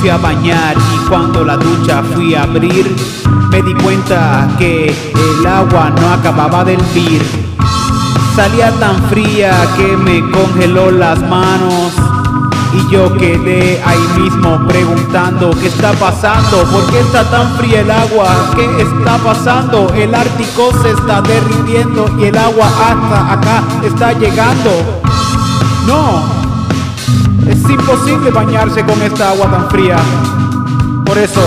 fui a bañar y cuando la ducha fui a abrir, me di cuenta que el agua no acababa de hervir. Salía tan fría que me congeló las manos. Y yo quedé ahí mismo preguntando qué está pasando, por qué está tan fría el agua, qué está pasando, el Ártico se está derritiendo y el agua hasta acá está llegando. No, es imposible bañarse con esta agua tan fría. Por eso,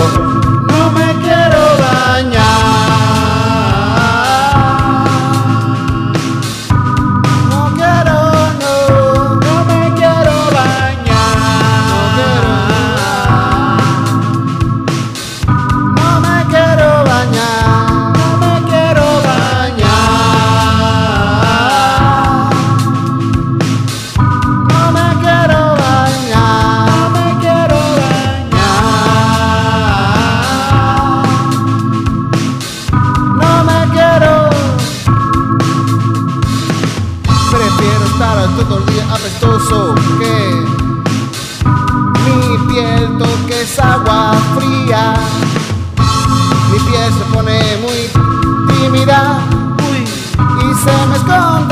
y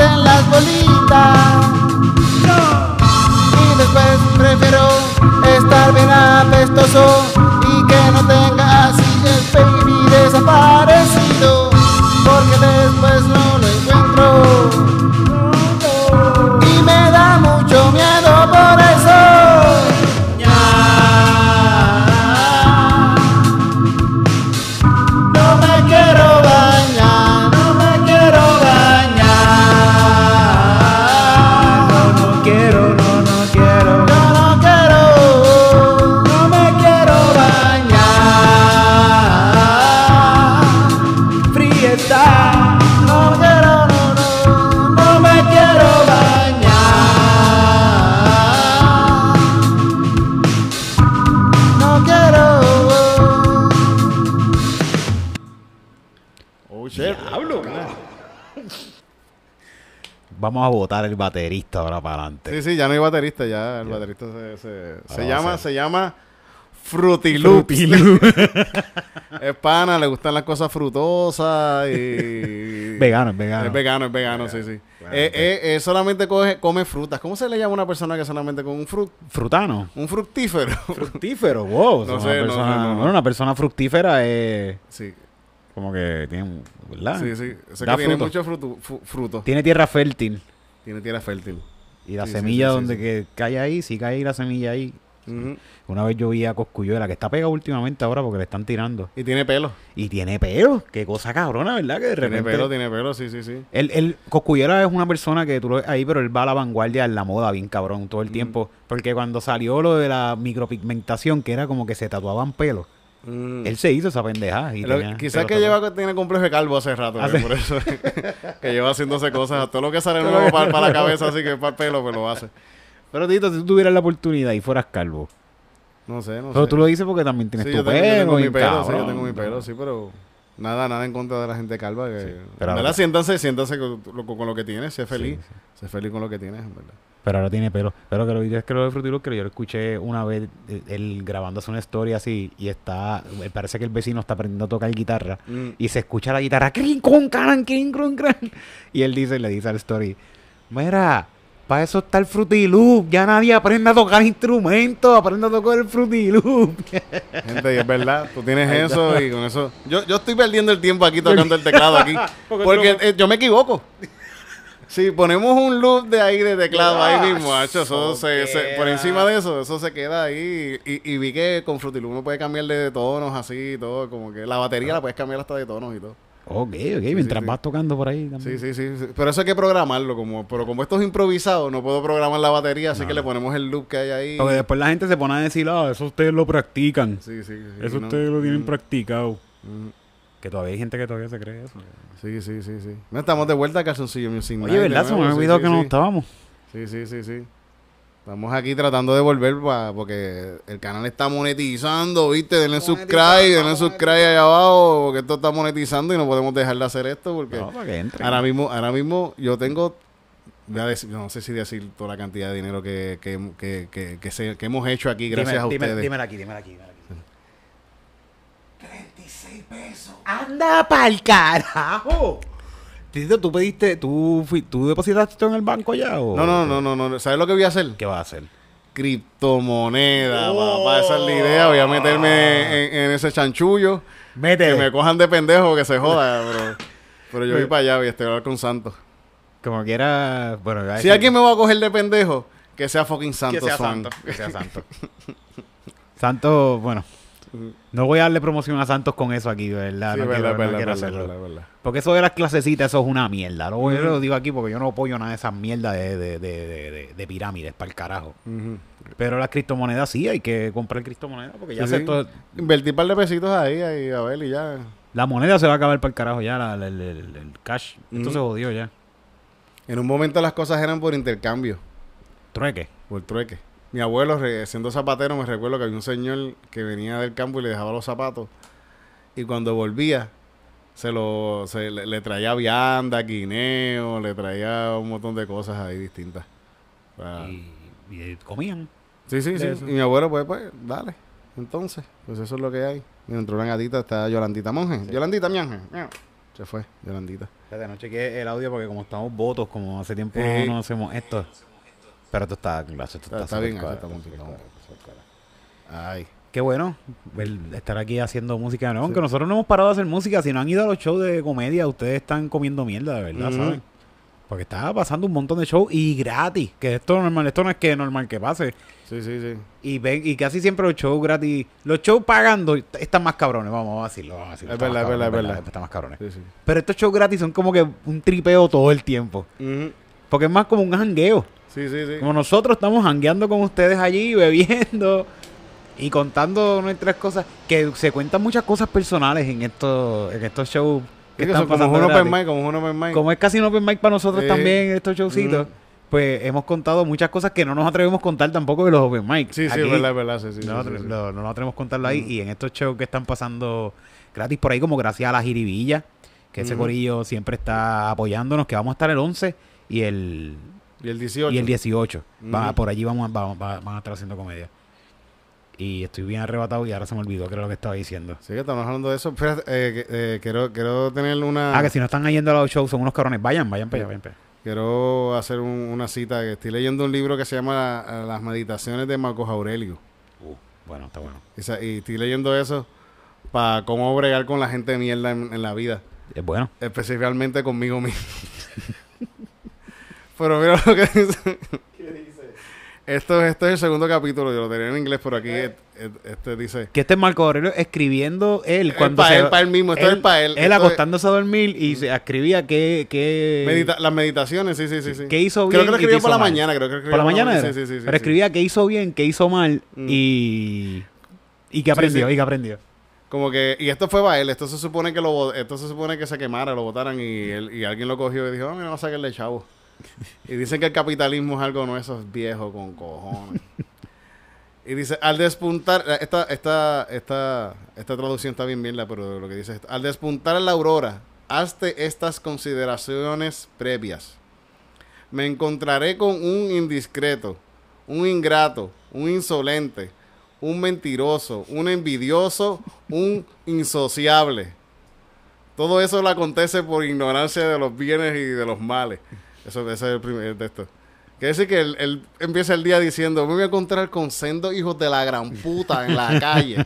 Diablo. Vamos a votar el baterista ahora para adelante. Sí, sí, ya no hay baterista, ya el baterista se, se, llama, se llama Fruity Loops. es pana, le gustan las cosas frutosas y... Vegano, es vegano. Es vegano, es vegano, sí, sí. Eh, eh, eh, solamente coge, come frutas. ¿Cómo se le llama a una persona que solamente come un fruit, Frutano. un fructífero? Fructífero, wow. No sé, una no persona, sé, no, no. bueno, una persona fructífera es sí, como que tiene, ¿verdad? sí, sí. Da que tiene mucho fruto, fruto. Tiene tierra fértil. Tiene tierra fértil. Y la Sí, semilla sí, sí, donde que cae ahí, si cae ahí la semilla ahí. Una vez yo vi a Coscuyuela, que está pegado últimamente ahora porque le están tirando. Y tiene pelo. Y tiene pelo. Qué cosa cabrona, ¿verdad? Que de Tiene repente... pelo, tiene pelo, sí, sí, sí. El, el Coscuyuela es una persona que tú lo ves ahí, pero él va a la vanguardia en la moda, bien cabrón, todo el tiempo. Porque cuando salió lo de la micropigmentación, que era como que se tatuaban pelo, Mm. él se hizo esa pendejada. Y tenía quizás que lleva tiene complejo de calvo hace rato, que sí. por eso que lleva haciéndose cosas, todo lo que sale nuevo para, para la cabeza, así que para el pelo, pues lo hace. Pero Tito, si tú tuvieras la oportunidad y fueras calvo, No sé, no pero sé. tú lo dices porque también tienes Sí, tu yo tengo, yo pelo. tengo mi pelo, sí, yo tengo mi pelo, sí, pero nada, nada en contra de la gente calva. Que, pero ¿verdad? Siéntanse, siéntanse con, lo- con lo que tienes, sé feliz, Sí, sé feliz con lo que tienes, en verdad. Pero ahora tiene pelo. Pero que lo es que lo de Fruity Loops, que yo lo escuché una vez, eh, él grabándose una historia así, y está, eh, parece que el vecino está aprendiendo a tocar guitarra, Mm. y se escucha la guitarra, crin, con, can, crin, con, can. Y él dice, le dice al story, mira, para eso está el Fruity Loop, ya nadie aprende a tocar instrumentos, aprende a tocar el Fruity Loop. Gente, y es verdad, tú tienes eso y con eso. Yo, yo estoy perdiendo el tiempo aquí tocando el teclado aquí. porque eh, yo me equivoco. Si ponemos un loop de ahí de teclado ahí mismo, hacho, eso se, se- por encima de eso, eso se queda ahí. Y, y vi que con Fruity Loop uno puede cambiarle de tonos así y todo, como que la batería la puedes cambiar hasta de tonos y todo. ok, ok, mientras sí. vas tocando por ahí también. sí, sí, sí. Pero eso hay que programarlo, como, pero como esto es improvisado, no puedo programar la batería, así que le ponemos el loop que hay ahí. Porque después la gente se pone a decir, ah, eso ustedes lo practican. Sí, sí, sí. eso no. ustedes lo tienen Mm, practicado. mm. Que todavía hay gente que todavía se cree eso. Sí, sí, sí, sí. No estamos de vuelta a Calzoncillo Music Oye, Night de ¿verdad? Se me había sí, olvidado sí, que no estábamos. Sí, sí, sí, sí. Estamos aquí tratando de volver pa- porque el canal está monetizando, ¿viste? Denle subscribe, denle subscribe allá abajo porque esto está monetizando y no podemos dejar de hacer esto porque No, para que entre. ahora mismo, ahora mismo yo tengo voy a decir- no sé si decir toda la cantidad de dinero que, que, que, que, que se- que hemos hecho aquí gracias a ustedes. dímela aquí, dímela aquí, dímela aquí. 36 pesos. ¡Anda pa'l carajo! Tito, ¿tú pediste, tú, fui- tú depositaste esto en el banco ya o...? No, no, no, no, no. ¿Sabes lo que voy a hacer? ¿Qué vas a hacer? Criptomoneda, Oh. papá. Esa es la idea. Voy a meterme en, en ese chanchullo. Mete. Que me cojan de pendejo, que se joda. Pero, pero yo voy para allá, voy a estar a hablar con Santos. Como quiera... Bueno, Si alguien me va a coger de pendejo, que sea fucking Santos Swan. Que sea Santos. Santos, bueno... No voy a darle promoción a Santos con eso aquí, ¿verdad? Sí, no verdad, quiero, no verdad, quiero verdad, hacerlo. verdad. Porque eso de las clasecitas, eso es una mierda. Lo, yo lo digo aquí porque yo no apoyo nada de esas mierdas de, de, de, de, de- de pirámides, para el carajo. Pero las criptomonedas sí, hay que comprar criptomonedas porque ya Sí, se sí. todo- Invertí un par de pesitos ahí, ahí, a ver, y ya. la moneda se va a acabar para el carajo ya, la- la- el, el- el cash. Esto se jodió ya. En un momento las cosas eran por intercambio, Trueque. por trueque. Mi abuelo, re- siendo zapatero, me recuerdo que había un señor que venía del campo y le dejaba los zapatos. Y cuando volvía, se lo se le, le traía vianda, guineo, le traía un montón de cosas ahí distintas. Y, y comían. Sí, sí, sí. eso. Y mi abuelo, pues, pues, dale. Entonces, pues eso es lo que hay. Y entró una gatita, está Yolandita Monje. Yolandita, mi ángel. Se fue, Yolandita. Espérate, no chequeé el audio porque como estamos votos, como hace tiempo Eh. no hacemos esto. Pero esto está, esto está, bien, está cuadra. Ay. Qué bueno el estar aquí haciendo música nuevo. Aunque nosotros no hemos parado de hacer música. Si no han ido a los shows de comedia, ustedes están comiendo mierda, de verdad. ¿saben? Porque está pasando un montón de shows y gratis. Que esto es normal, esto no es que es normal que pase. Sí, sí, sí. Y ven, y casi siempre los shows gratis, los shows pagando están más cabrones, vamos, a decirlo, vamos a decirlo. Es verdad, es verdad, es verdad. Están más cabrones. sí, sí. Pero estos shows gratis son como que un tripeo todo el tiempo. Porque es más como un jangueo. Sí, sí, sí. Como nosotros estamos jangueando con ustedes allí, bebiendo y contando nuestras cosas. Que se cuentan muchas cosas personales en estos, en estos shows. Es que están eso, como es un open mic, como es un open mic. Como es casi un open mic para nosotros también, estos showcitos, Mm. pues hemos contado muchas cosas que no nos atrevemos a contar tampoco de los open mics. Sí, sí, es verdad, es verdad. Sí, sí, no, sí, sí. lo- no nos atrevemos a contarlo ahí. Mm. Y en estos shows que están pasando gratis por ahí, como gracias a la jiribilla, que ese Ujú. corillo siempre está apoyándonos, que vamos a estar el 11 y el Y el 18. y el 18. Va- por allí vamos, a- va- va- van a estar haciendo comedia. Y estoy bien arrebatado y ahora se me olvidó que era lo que estaba diciendo. Sí, que estamos hablando de eso. Espérate, eh, eh, quiero, quiero tener una... Ah, que si no están yendo a los shows son unos cabrones. Vayan, vayan para allá, vayan para allá. Quiero hacer un- una cita. que Estoy leyendo un libro que se llama La- Las Meditaciones de Marcos Aurelio. Uh, bueno, está bueno. Y, estoy leyendo eso para cómo bregar con la gente de mierda en, en la vida. Es bueno. Especialmente conmigo mismo. pero mira lo que dice. Esto, esto es el segundo capítulo. Yo lo tenía en inglés, pero aquí Eh. este dice... Que este es Marco Aurelio escribiendo él Es cuando pa' se él, pa' él mismo, esto es pa' él, Él es- acostándose a dormir y se escribía que, que Medita- las meditaciones, sí, sí, sí. sí. que hizo Creo bien que lo escribió qué por la mal. mañana. Creo que escribió por la mañana era. Sí, sí, sí. sí, Pero sí. escribía que hizo bien, que hizo mal Mm. y y que aprendió, sí. y que aprendió. Como que, y esto fue para él, esto se supone que lo esto se supone que se quemara, lo botaran y, él- y alguien lo cogió y dijo, ah, mira, vamos a sacarle chavo. y dicen que el capitalismo es algo nuestro, es viejo con cojones. y dice, al despuntar, esta, esta, esta, esta traducción está bien la, pero lo que dice es, al despuntar la aurora, hazte estas consideraciones previas. Me encontraré con un indiscreto, un ingrato, un insolente, un mentiroso, un envidioso, un insociable. Todo eso le acontece por ignorancia de los bienes y de los males. Eso ese es el primer de esto. Quiere decir que él, él empieza el día diciendo, me voy a encontrar con sendos hijos de la gran puta en la calle.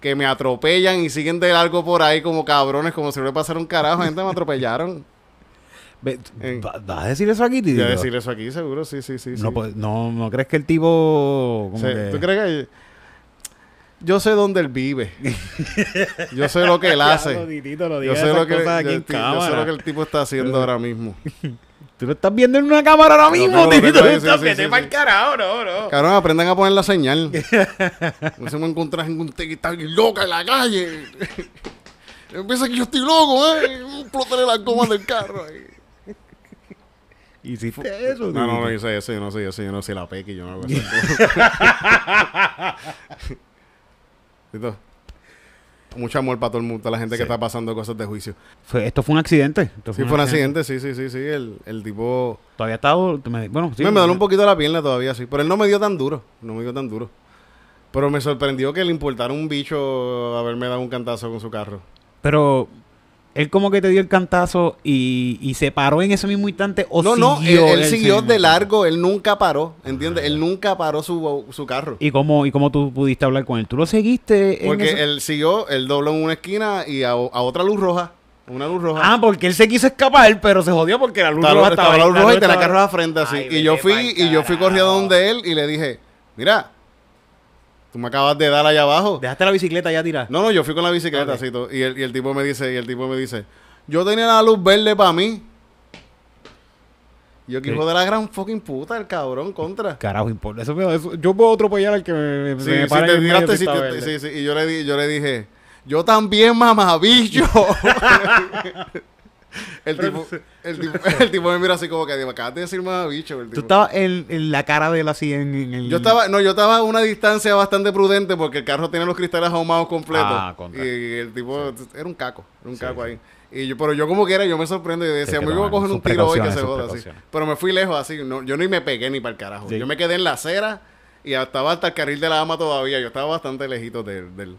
Que me atropellan y siguen de largo por ahí como cabrones, como si le pasara un carajo. Gente, me atropellaron. Ve- En- ¿va- ¿Vas a decir eso aquí, tío? Voy a decir eso aquí, seguro, sí, sí, sí. No, sí. pues, no, no crees que el tipo como Sí, que- ¿Tú crees que yo sé dónde él vive? yo sé lo que él hace. Titito, Yo sé, que, yo, yo lo que el tipo está haciendo ahora mismo. Tú lo estás viendo en una cámara ahora mismo, tengo ahí, Estás- sí, pa'l sí. carajo, no, no. Cabrón, aprendan a poner la señal. No se me encuentran en un que está loca en la calle. Empieza que yo estoy loco, ¿eh? Explotaré las gomas del carro. ahí. Hiciste eso, No, no, no hice eso, yo no sé, yo sé, yo no sé la peque, yo no hago eso. Mucho amor para todo el mundo, toda la gente Sí. que está pasando cosas de juicio. Fue- esto fue un accidente. Sí, fue un accidente, sí, sí, sí, sí. El, el tipo... Todavía está... me- Bueno, sí. me, me duele un poquito la pierna todavía, sí. Pero él no me dio tan duro. No me dio tan duro. Pero me sorprendió que le importara un bicho haberme dado un cantazo con su carro. Pero... Él como que te dio el cantazo y, y se paró en ese mismo instante o no, no, él, siguió él siguió de largo. Él nunca paró, ¿entiendes? Él nunca paró su, su carro. ¿Y cómo, ¿Y cómo tú pudiste hablar con él? ¿Tú lo seguiste? en Porque ese- él siguió, él dobló en una esquina y a, a otra luz roja. Una luz roja. Ah, porque él se quiso escapar, pero se jodió porque la luz estaba, roja estaba la luz roja y tenía estaba- carro a frente así. Ay, y yo fui, y yo fui corriendo donde él y le dije, mira, tú me acabas de dar allá abajo. Dejaste la bicicleta ya tirada. No, no, yo fui con la bicicleta Ok. así todo. Y el, y el tipo me dice, y el tipo me dice, yo tenía la luz verde para mí. Yo que hijo de la gran fucking puta, el cabrón contra. Carajo, importa. Eso, eso- yo puedo atropellar al que me, me- Sí, me te tiraste, si sí, te- sí, sí. Y yo le, di, yo le dije, yo también, mamabicho. el, tipo, el, tipo, el tipo me mira así como que, me acabas de decir mamabicho. El Tú tipo. estabas en, en la cara de él así en, en el... Yo estaba, no, yo estaba a una distancia bastante prudente porque el carro tenía los cristales ahumados completos. Ah, y el tipo era un caco, era un caco ahí. Y yo, pero yo como quiera, yo me sorprendo y decía, me iba a coger un tiro hoy que se joda así. Pero me fui lejos así, no, yo ni me pegué ni para el carajo. Sí. Yo me quedé en la acera y estaba hasta el carril de la ama todavía. Yo estaba bastante lejito del... del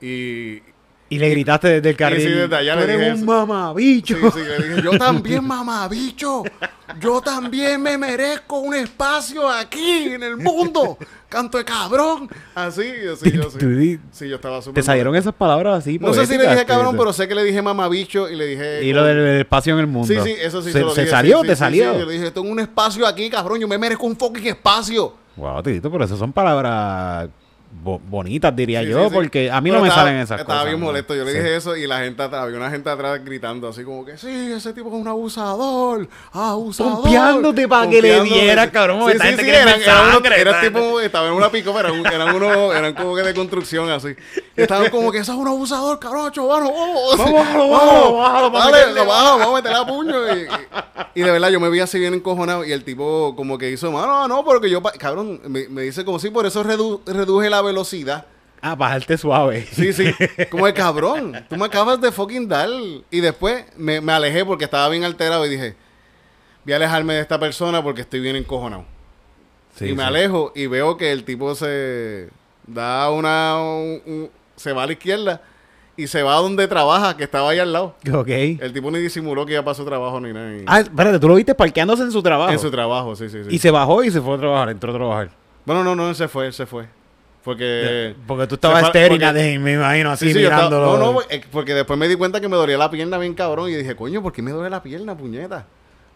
y, Y le gritaste desde el carril. sí, desde allá "Tú le eres un eso". mamabicho. Sí, sí, le dije, yo también, mamabicho. Yo también me merezco un espacio aquí en el mundo. Canto de cabrón. Así, así, yo sí. Sí, yo estaba súper. Te salieron esas palabras así. No sé si le dije cabrón, pero sé que le dije mamabicho y le dije. Y lo del, espacio en el mundo. Sí, sí, eso sí ¿Se, lo se dije, salió? sí, sí, ¿Te sí, salió? sí, yo le dije, tengo un espacio aquí, cabrón. Yo me merezco un fucking espacio. Wow, Tito, pero esas son palabras bo- bonitas, diría Sí, yo, sí, sí. porque a mí Pero no me estaba- salen esas Estaba cosas. bien ¿no? molesto. Yo le Sí. dije eso y la gente atrás, había una gente atrás gritando así como que, sí, ese tipo es un abusador, abusador. Pompeándote pa' que le dieras, cabrón, Sí, sí, sí, eran, unos- era tipo, estaba en una pico, pero eran, eran unos, eran como que de construcción así. Estaban como que, ese es un abusador, cabrón, chavano, vamos. Vamos, bájalo, bájalo, bájalo, para Dale, lo bajo, vamos a meterle a puño. Y, y- y de verdad, yo me vi así bien encojonado y el tipo como que hizo, no, no, porque yo, pa-", cabrón, me, me dice como si por eso redu- reduje la velocidad. Ah, bajarte suave. Sí, sí. Como el cabrón. Tú me acabas de fucking dar. Y después me, me alejé porque estaba bien alterado y dije, voy a alejarme de esta persona porque estoy bien encojonado. Sí, y me sí. alejo y veo que el tipo se da una... un- un- se va a la izquierda y se va a donde trabaja, que estaba ahí al lado. Ok. El tipo ni disimuló que para su trabajo ni nada. Ah, espérate, tú lo viste parqueándose en su trabajo. en su trabajo, sí, sí, sí. Y se bajó y se fue a trabajar, entró a trabajar. Bueno, no, no, él se fue, él se fue. Porque... Porque tú estabas estéril, me imagino, así Sí, sí, yo estaba- mirándolo. no, no, eh, porque después me di cuenta que me dolía la pierna bien cabrón y dije, coño, ¿por qué me duele la pierna, puñeta?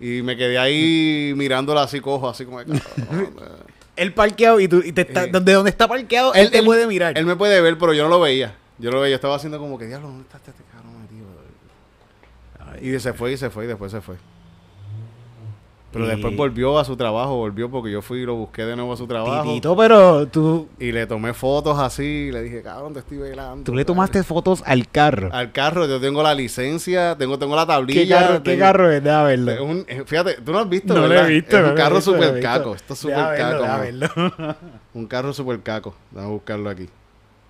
Y me quedé ahí mirándola así cojo, así como de cabrón. Él parqueado y tú, y te está, Eh. donde donde está parqueado, él, te puede mirar. Él me puede ver, pero yo no lo veía. Yo lo veía, yo estaba haciendo como que, diablo, ¿dónde está este cabrón metido? Y se fue y se fue y después se fue. Pero Y- después volvió a su trabajo, volvió porque yo fui y lo busqué de nuevo a su trabajo. Titito, pero tú, Y le tomé fotos así, y le dije, cabrón, te estoy velando. tú le tomaste fotos al carro. Al carro, yo tengo la licencia, tengo, tengo la tablilla. ¿Qué carro, ¿qué tengo- carro es? Déjame verlo. Es un- fíjate, tú no has visto, no lo he visto. Es un carro visto. caco. Esto es verlo, caco. man. verlo. Un carro super caco. Vamos a buscarlo aquí.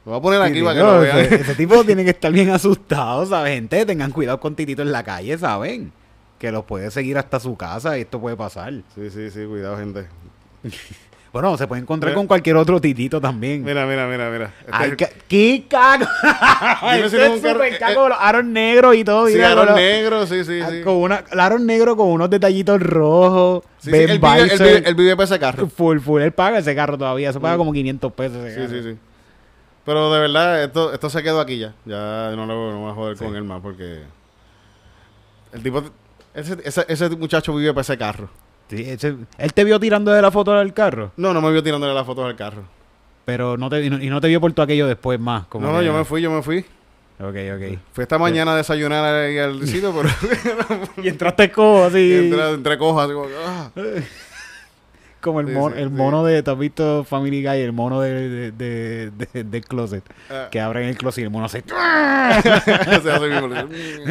Lo voy a poner aquí Titito, para que lo vean. ese, ese tipo tiene que estar bien asustado, ¿sabes? Gente, tengan cuidado con Titito en la calle, ¿saben? Que los puede seguir hasta su casa y esto puede pasar. Sí, sí, sí, cuidado, gente. Bueno, se puede encontrar Mira. con cualquier otro Titito también. Mira, mira, mira, mira. Este Ay, es- ¡Qué cago! Este es súper eh, cago, los aros negros y todo. sí, mira, aro con los- negro, sí, sí, ah, sí. Con una, el aro negro con unos detallitos rojos. Sí, sí, él, vive, él, Bison. vive, él vive para ese carro. Full, full. Él paga ese carro todavía. Se paga Mm. como 500 pesos ese Sí, carro. sí, sí. Pero de verdad, esto, esto se quedó aquí ya. Ya no lo no voy a joder con él más porque... El tipo... Ese, ese, ese muchacho vive para ese carro. Sí, ese- él te vio tirando de la foto del carro, No, no me vio tirándole las fotos al carro. pero no te, y no, y no te vio por todo aquello después más. Como no, no, que- yo me fui, yo me fui. Ok, ok. Fui esta mañana a desayunar ahí al sitio, pero Y entraste como así. así como que, ah. como el, Sí, mono, sí, el sí. mono de, ¿te has visto Family Guy? El mono de, de, de- closet. Ah. Que abren el closet y el mono se... Se hace mismo.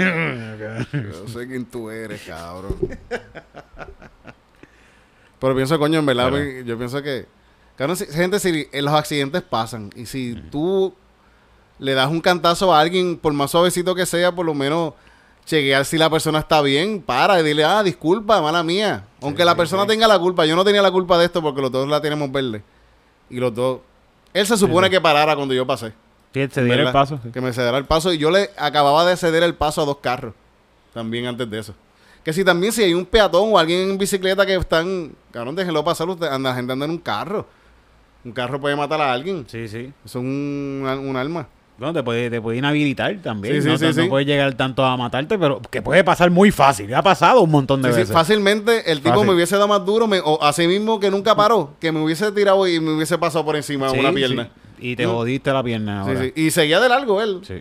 Yo sé quién tú eres, cabrón. Pero pienso, coño, en verdad, yo pienso que... Si- gente, si los accidentes pasan y si tú le das un cantazo a alguien, por más suavecito que sea, por lo menos chequear si la persona está bien, para y dile, ah, disculpa, mala mía. Aunque la persona tenga la culpa, yo no tenía la culpa de esto porque los dos la tenemos verde. Y los dos. Él se supone que parara cuando yo pasé. Sí, se diera el paso. Que me cediera el paso. Y yo le acababa de ceder el paso a dos carros. También antes de eso. Que si también si hay un peatón o alguien en bicicleta que están... Cabrón, déjenlo pasar. Usted anda la gente anda en un carro. Un carro puede matar a alguien. Sí, sí. Eso es un, un arma. Bueno, te puede, te puede inhabilitar también. Sí, sí, no, sí, no sí. puede llegar tanto a matarte, pero que puede pasar muy fácil. Ha pasado un montón de veces. fácilmente el tipo Fácil. me hubiese dado más duro. Me, o así mismo que nunca paró. Que me hubiese tirado y me hubiese pasado por encima una pierna. Y te Mm. jodiste la pierna ahora. Y seguía de largo él. Sí.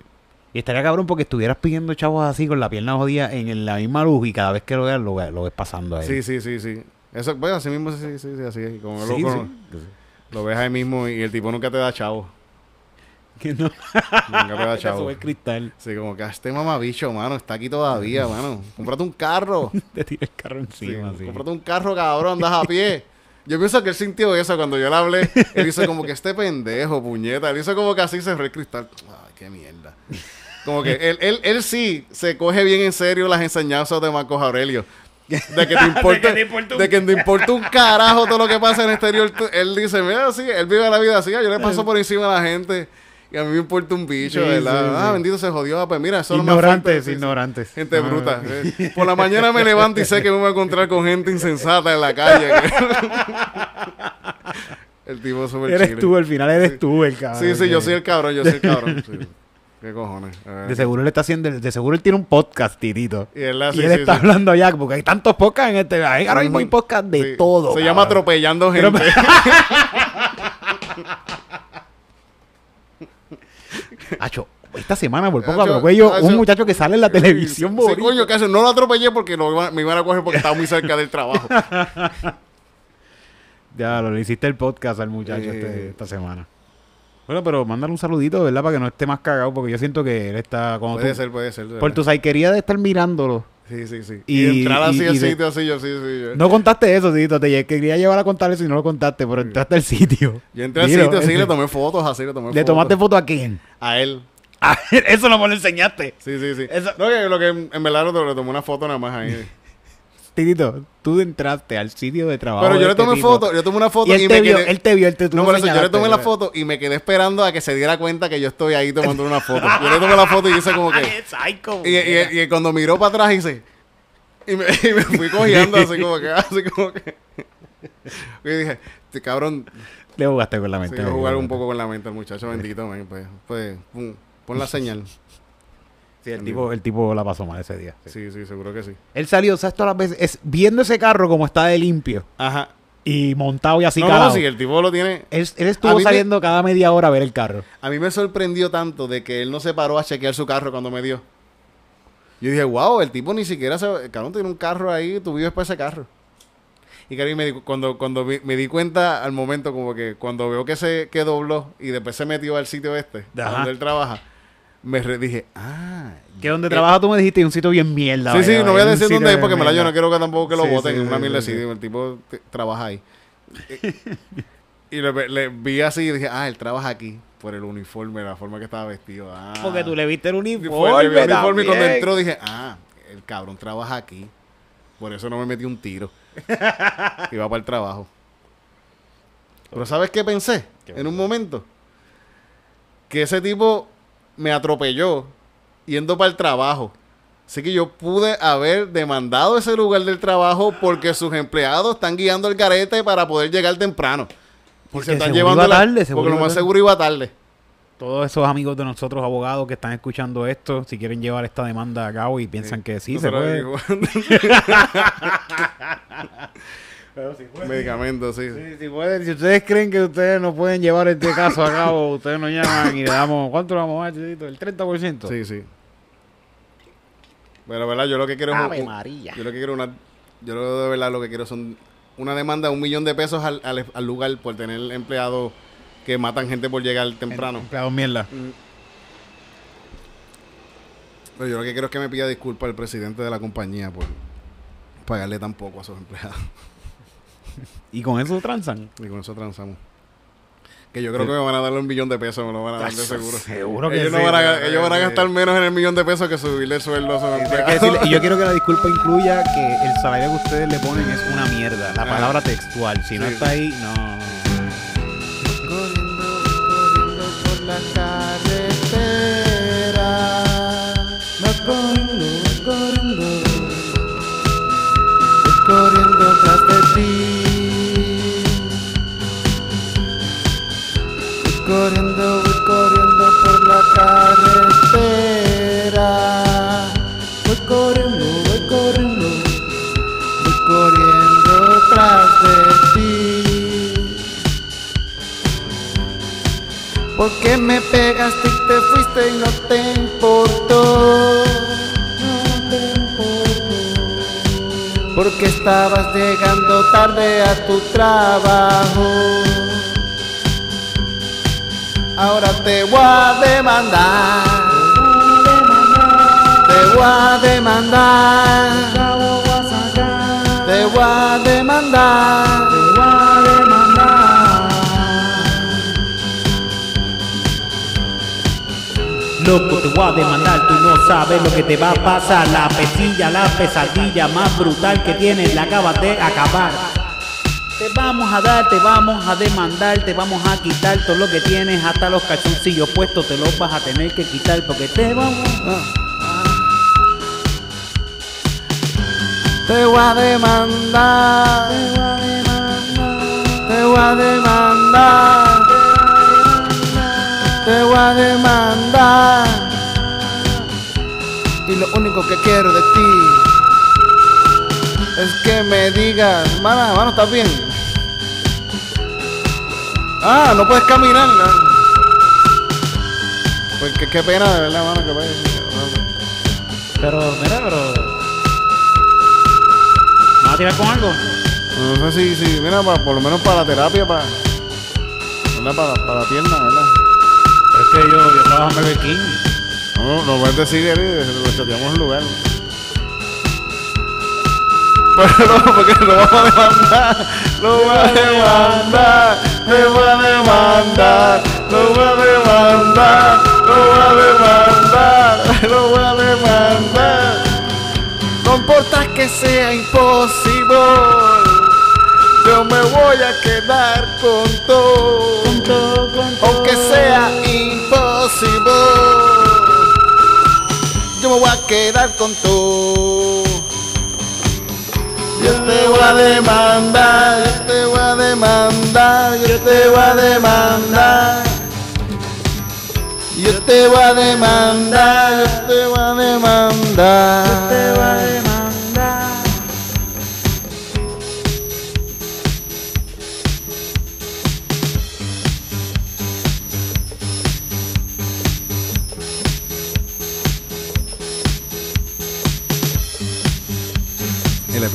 Y estaría cabrón porque estuvieras pidiendo chavos así con la pierna jodida en, en la misma luz y cada vez que lo veas lo, ve- lo ves pasando ahí. Sí, sí, sí, sí. Eso, bueno, así mismo, sí, sí, sí, así es. Como lo, como- lo ves ahí mismo y el tipo nunca te da chavo. Que no. Nunca Te chavo. el cristal. Sí, como que "Ah, este mamabicho, mano, está aquí todavía, mano. Cómprate un carro. Te tira el carro Sí, encima. sí. Cómprate un carro, cabrón, andas a pie. Yo pienso que él sintió eso cuando yo le hablé. Él hizo como que este pendejo, puñeta. Él hizo como que así cerró el cristal. Ay, qué mierda. Como que él, él, él sí se coge bien en serio las enseñanzas de Marcos Aurelio. De que te importa, te importa un- de que te importa un carajo todo lo que pasa en el exterior. Él dice, mira, sí, él vive la vida así. Yo le paso por encima a la gente. Y a mí me importa un bicho, Sí, ¿verdad? sí, ah, bendito se jodió. Ah, Pues mira, eso Ignorantes, ignorantes. Gente Ah. bruta. Por la mañana me levanto y sé que me voy a encontrar con gente insensata en la calle. el tipo súper Eres chile. tú, al final eres tú el cabrón. Sí, sí, yo soy el cabrón, yo soy el cabrón. ¿Qué cojones? De seguro él está haciendo, de seguro él tiene un podcast, Titito. Y él, así, y él sí, está sí. hablando ya, porque hay tantos podcasts en este. ahí Ahora mismo hay Ujú. podcast de Sí. todo. Se llama atropellando gente. Acho, esta semana por poco atropello un muchacho que sale en la televisión. Sí, coño, que hace? No lo atropellé porque lo me iban a coger porque estaba muy cerca del trabajo. Ya, lo le hiciste el podcast al muchacho Eh. este- esta semana. Bueno, pero mándale un saludito, ¿verdad? Para que no esté más cagado, porque yo siento que él está como puede tú. ser, puede ser. Por tu saiquería de estar mirándolo. Sí, sí, sí. Y- Y, entrar así al sitio así, yo sí, sí. Yo, No contaste eso, Tito. Te quería llevar a contar eso y no lo contaste, pero entraste al sitio. yo entré al sitio así, le tomé fotos así, le tomé ¿Le fotos. tomaste foto a quién? A él. Eso no me lo enseñaste. Sí, sí, sí. Eso- No, que lo que en en verdad le tomé una foto nada más ahí. Titito, tú entraste al sitio de trabajo. Pero yo le este tomé foto, yo tomé una foto Y y, él me te vio, quedé... él te vio, él te tú no, por eso yo le tomé la foto y me quedé esperando a que se diera cuenta que yo estoy ahí tomando una foto. Yo le tomé la foto y hice como que... psycho. Y, y- y cuando miró para atrás hice... Y me, y me fui cogiendo así como que... Así como que... Y dije, este cabrón... Le jugaste con la mente. le jugar un poco con la mente el muchacho bendito, man, pues, pues pum, pon la señal. Sí, el tipo, el tipo la pasó mal ese día. Sí, sí, seguro que sí. Él salió, ¿sabes? Todas las veces, es, viendo ese carro como está de limpio Ajá. y montado y así no, calado. no, sí, el tipo lo tiene... Él, estuvo me- saliendo cada media hora a ver el carro. A mí me sorprendió tanto de que él no se paró a chequear su carro cuando me dio. Yo dije, wow, el tipo ni siquiera se... El cabrón tiene un carro ahí, tú vives para ese carro. Y y me di- cuando, cuando vi- me di cuenta al momento, como que cuando veo que se que dobló y después se metió al sitio este, Ajá. donde él trabaja, me re- dije, ah... Que donde eh, trabaja tú me dijiste un sitio bien mierda. Sí, sí, vaya, no voy a decir dónde es porque me la yo no quiero que tampoco que lo voten sí, en una sí, mierda sí, así. sí. El tipo trabaja ahí. y le, le vi así y dije, ah, él trabaja aquí por el uniforme, la forma que estaba vestido. Ah. Porque tú le viste el uniforme. fue- el uniforme y cuando entró dije, ah, el cabrón trabaja aquí. Por eso no me metí un tiro. Iba para el trabajo. Pero ¿sabes qué pensé? en un momento. Que ese tipo me atropelló yendo para el trabajo. Así que yo pude haber demandado ese lugar del trabajo porque sus empleados están guiando el garete para poder llegar temprano. Porque se están llevando la- tarde, porque lo más seguro iba tarde. Todos esos amigos de nosotros, abogados que están escuchando esto, si quieren llevar esta demanda a cabo y piensan que sí, se Puede. digo- Medicamentos, sí. Sí, sí pueden. Si ustedes creen que ustedes no pueden llevar este caso a cabo, ustedes nos llaman y le damos, ¿cuánto le vamos a dar, Chidito? ¿El 30%? Sí, sí. Pero, ¿verdad? Yo lo que quiero es... un- Ave un- María. Yo lo que quiero una... Yo lo de verdad lo que quiero son una demanda de un millón de pesos al, al- al lugar por tener empleados que matan gente por llegar temprano. Empleados mierda. Pero yo lo que quiero es que me pida disculpas al presidente de la compañía por pagarle tan poco a sus empleados. Y con eso transan. Y con eso transamos. Que yo creo que me van a darle un millón de pesos, me lo van a dar de seguro. Seguro que ellos, no sí, van a, ellos van a gastar menos en el millón de pesos que subirle el sueldo a y yo quiero que la disculpa incluya que el salario que ustedes le ponen es una mierda. La Ah. palabra textual. Si no Sí. está ahí, no. Estabas llegando tarde a tu trabajo. Ahora te voy a demandar. Te voy a demandar. Te voy a demandar. Te voy a demandar. Loco, te voy a demandar, no sabes lo que te va a pasar. La pesilla, la pesadilla más brutal que tienes, la acabas de acabar. Te vamos a dar, te vamos a demandar, te vamos a quitar todo lo que tienes, hasta los calzoncillos puestos te los vas a tener que quitar porque te vamos Te voy a demandar. Te voy a demandar. Te voy a demandar. Y lo único que quiero de ti es que me digas, mana, mano, ¿estás bien? Ah, no puedes caminar, ¿no? Pues qué, qué pena, de verdad, mano, que vaya. Pero, mira, pero. ¿Me vas a tirar con algo? No sé si, si mira, para, por lo menos para la terapia, para, ¿verdad? para, para la pierna, ¿verdad? Pero es que yo, yo trabajo en Burger King. No, no decir, Eri, lo chateamos el lugar. Pero no, porque lo vamos a demandar, lo voy a demandar, te voy a demandar, lo voy a demandar, lo voy a demandar, lo voy a demandar. No importa que sea imposible, yo me voy a quedar con todo. Aunque sea imposible, me a quedar con todo. Yo te voy a demandar, yo te voy a demandar, yo te voy a demandar. Yo te voy a demandar,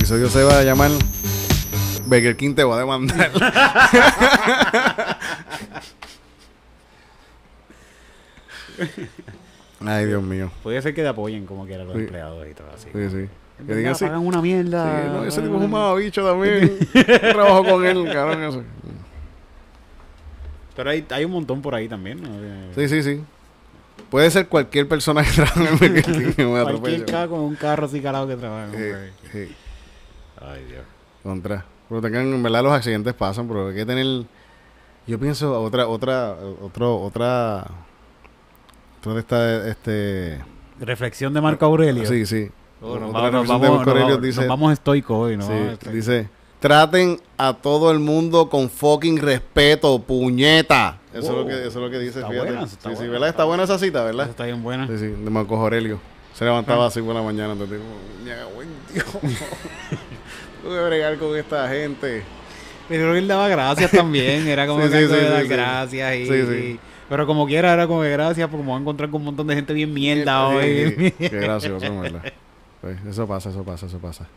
episodio se va a llamar Burger King te va a demandar. Ay, Dios mío. Puede ser que te apoyen como quiera los Sí. empleados y todo así. Sí, sí. Que digan así. Pagan una mierda. Sí, no, ese tipo es un mamabicho también. Trabajo con él, cabrón. Eso. Pero hay, hay un montón por ahí también. ¿no? Sí, sí, sí. Puede ser cualquier persona que trabaje en Burger King Cualquier carro con un carro así calado que trabaja. Sí, hombre. sí. Ay, Dios. Contra. Pero tengan, en verdad los accidentes pasan, pero hay que tener. Yo pienso otra, otra, otro, otra. De esta, este. Reflexión de Marco Aurelio. Sí, sí. Oh, nos, Otra vamos, nos, reflexión de vamos, Marco nos Aurelio vamos- dice, nos vamos estoicos hoy, ¿no? sí, Este- dice, traten a todo el mundo con fucking respeto, puñeta. Eso, es, lo que, eso es lo que dice, Está fíjate. buena, está sí, sí, ¿verdad? Está buena esa cita, Eso ¿verdad? está bien buena. Sí, sí, de Marcos Aurelio. Se levantaba así por la mañana, entonces digo, "Ña, buen Dios. Tuve que bregar con esta gente. Pero él daba gracias también, era como Sí, que sí, sí, dar gracias y, Sí, sí. pero como quiera era como que gracias porque me voy a encontrar con un montón de gente bien mierda hoy. Sí, Qué gracioso, ¿verdad? Pues, eso pasa, eso pasa, eso pasa.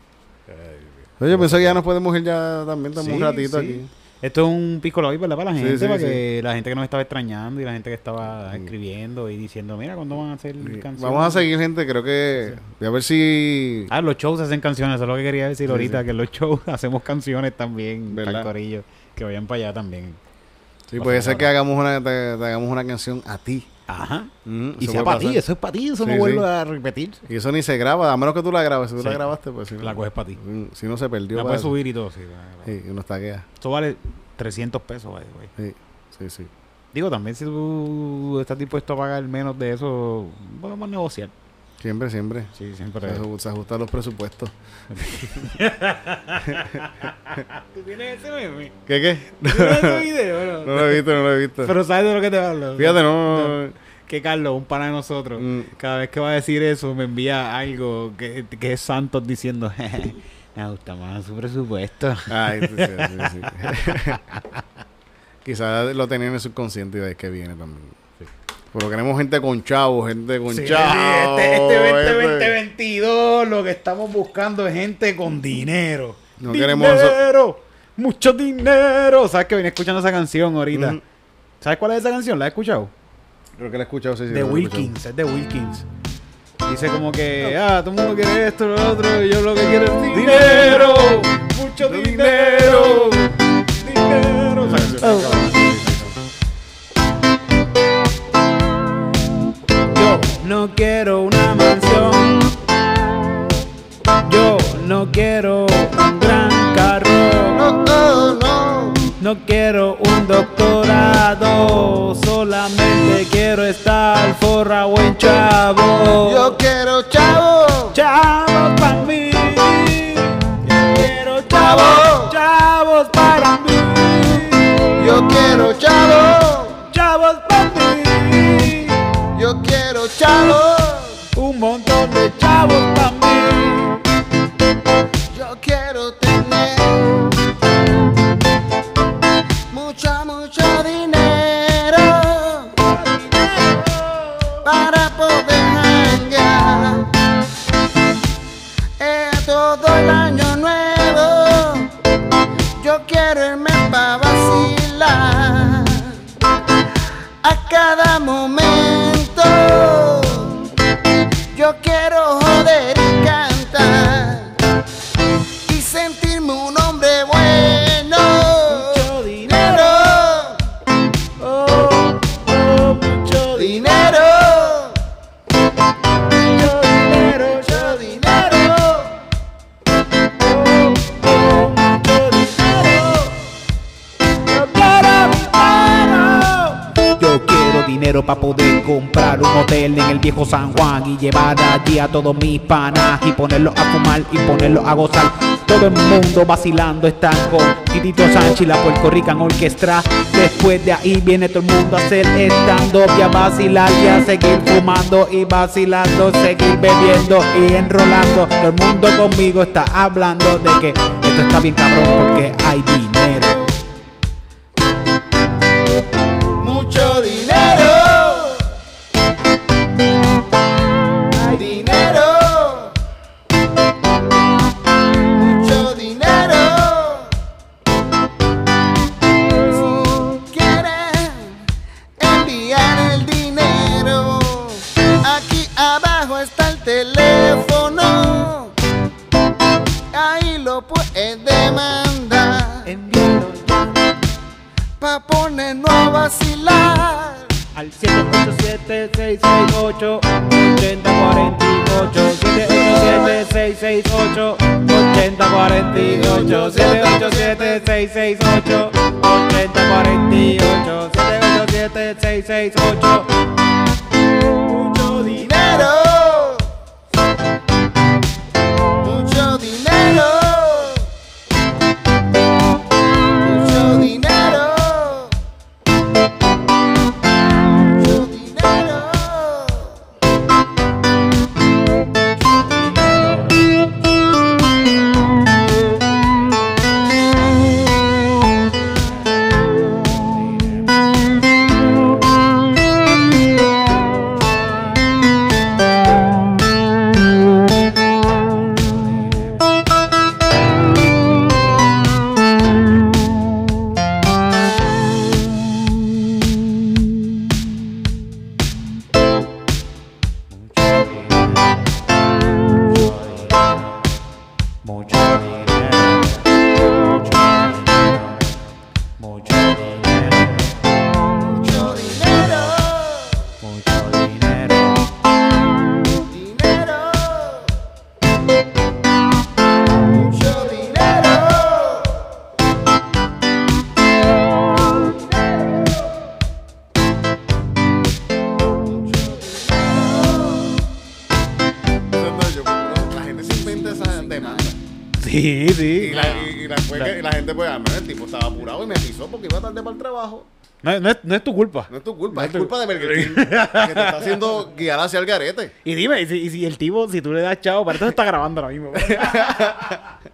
Oye, yo pensé que ya nos podemos ir ya también, estamos un ratito sí. aquí. Esto es un pico hoy, ¿verdad? Para la gente, sí, para sí. que la gente que nos estaba extrañando y la gente que estaba Mm. escribiendo y diciendo, mira, ¿cuándo van a hacer canciones? Vamos a seguir, gente. Creo que. Voy a ver si. Ah, los shows hacen canciones, eso es lo que quería decir ahorita, que en los shows hacemos canciones también, ¿Verdad? al corillo, que vayan para allá también. Sí, puede ser que hagamos una, te- te hagamos una canción a ti. Ajá. Mm, Y sea para ti, eso es para ti, eso Sí, no vuelve sí. a repetir. Y eso ni se graba, a menos que tú la grabes. Si tú Sí. la grabaste, pues si no, La coges para ti. Mm, si no se perdió. La para puedes eso. subir y todo, sí. Sí, y uno taguea. Eso vale 300 pesos, way. Sí, sí, sí. Digo, también si tú estás dispuesto a pagar menos de eso, podemos negociar. Siempre, siempre. Sí, siempre. Se, aju- se ajustan los presupuestos. ¿Tú tienes ese meme? ¿Qué, qué? ¿Tienes ese video? No lo he visto, no lo he visto. Pero ¿sabes de lo que te hablo? Fíjate, no. no- Que Carlos, un pana de nosotros, Mm. cada vez que va a decir eso, me envía algo que, que es Santos diciendo, "Jeje, me gusta más su presupuesto. Ay, sí, sí, sí, sí. Quizás lo tenían en el subconsciente y de ahí que viene también. Pero queremos gente con chavos, gente con Sí, chavos. este, este 20, este. 2022 lo que estamos buscando es gente con dinero. No queremos eso. dinero, mucho dinero. ¿Sabes que venía escuchando esa canción ahorita? ¿Sabes cuál es esa canción? ¿La has escuchado? Creo que la he escuchado, sí, sí. de Wilkins, es de Wilkins. Dice como que, ah, todo el mundo quiere esto, lo otro, y yo lo que quiero es dinero, mucho dinero, dinero. No quiero una mansión, yo no quiero un gran carro. No, no. No quiero un doctorado, solamente quiero estar forrado en chavo. Yo quiero chavo. chavos para mí. Yo quiero Chavo. chavos, chavos para mí. Yo quiero chavo. Yo quiero chavo. Yo quiero dinero para poder comprar un hotel en el viejo San Juan y llevar allí a todos mis panas y ponerlos a fumar y ponerlos a gozar. Todo el mundo vacilando están con Titito Sánchez y la Puerto Rican Orquestra. Después de ahí viene todo el mundo a hacer stand-up y a vacilar y a seguir fumando y vacilando, seguir bebiendo y enrolando. Todo el mundo conmigo está hablando de que esto está bien cabrón porque hay dinero. Pa' ponernos a vacilar. Al 787-668-8048 787-668-8048 787-668-8048 787-668 tarde para el trabajo. No, no es, no es tu culpa. No es tu culpa, No es es tu- culpa de Burger King, que te está haciendo guiar hacia el garete. Y dime, y si, y si el tipo, si tú le das chavo, para esto se está grabando ahora mismo.